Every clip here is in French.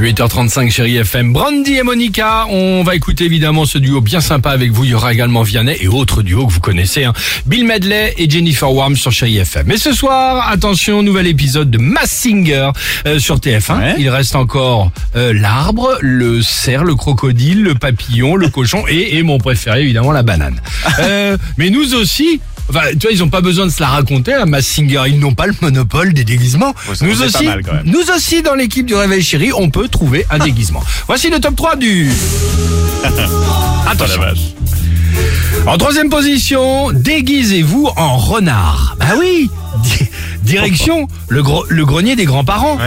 8h35 chérie FM, Brandy et Monica. On va écouter évidemment ce duo bien sympa avec vous. Il y aura également Vianney et autres duos que vous connaissez. hein. Bill Medley et Jennifer Warm sur chérie FM. Mais ce soir, attention, nouvel épisode de Mass Singer euh, sur TF1. Ouais. Il reste encore euh, l'arbre, le cerf, le crocodile, le papillon, le cochon et, et mon préféré évidemment la banane. Euh, mais nous aussi... Enfin, tu vois, ils ont pas besoin de se la raconter, la Mass Singer. Ils n'ont pas le monopole des déguisements. Ouais, nous aussi, mal, nous aussi, dans l'équipe du Réveil Chéri, on peut trouver un déguisement. Voici le top 3 du... Attention. En troisième position, déguisez-vous en renard. Bah oui di- Direction le, gro- le grenier des grands-parents. Bah,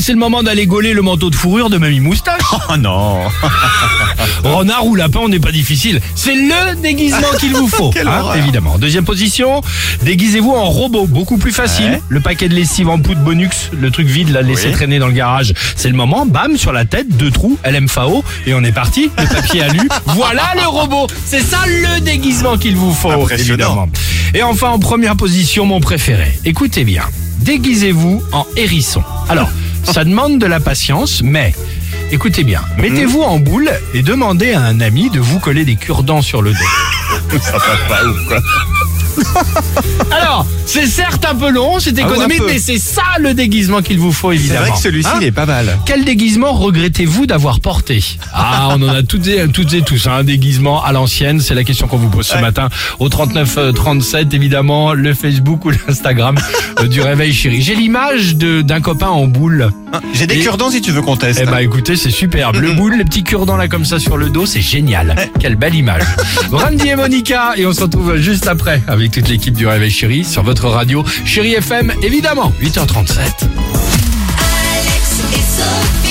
c'est le moment d'aller gauler le manteau de fourrure de Mamie Moustache. Oh non. Renard ou lapin, on n'est pas difficile. C'est le déguisement qu'il vous faut, hein, évidemment. Deuxième position, déguisez-vous en robot, beaucoup plus facile. Ouais. Le paquet de lessive en poudre Bonux, le truc vide, là, laissé Oui. traîner dans le garage. C'est le moment, bam, sur la tête, deux trous, LMFAO, et on est parti, le papier alu. voilà le robot. C'est ça le déguisement qu'il vous faut, évidemment. Et enfin, en première position, mon préféré. Écoutez bien, déguisez-vous en hérisson. Alors, ça demande de la patience, mais écoutez bien, mettez-vous en boule et demandez à un ami de vous coller des cure-dents sur le dos. Alors, c'est certes un peu long, c'est Ah économique, un peu. mais c'est ça le déguisement qu'il vous faut, C'est évidemment. vrai que celui-ci Hein il est pas mal. Quel déguisement regrettez-vous d'avoir porté? Ah, on en a toutes et, toutes et tous, hein, un déguisement à l'ancienne, c'est la question qu'on vous pose ce matin au 39 euh, 37 évidemment, le Facebook ou l'Instagram euh, du Réveil Chéri. J'ai l'image de d'un copain en boule. J'ai des Et- cure-dents si tu veux qu'on teste. Eh ben écoutez, c'est superbe. Le boule, les petits cure-dents là comme ça sur le dos, c'est génial. Quelle belle image. Brandy et Monica et on se retrouve juste après avec toute l'équipe du Réveil Chéri sur votre radio Chéri FM évidemment 8h37. Alex et Sophie.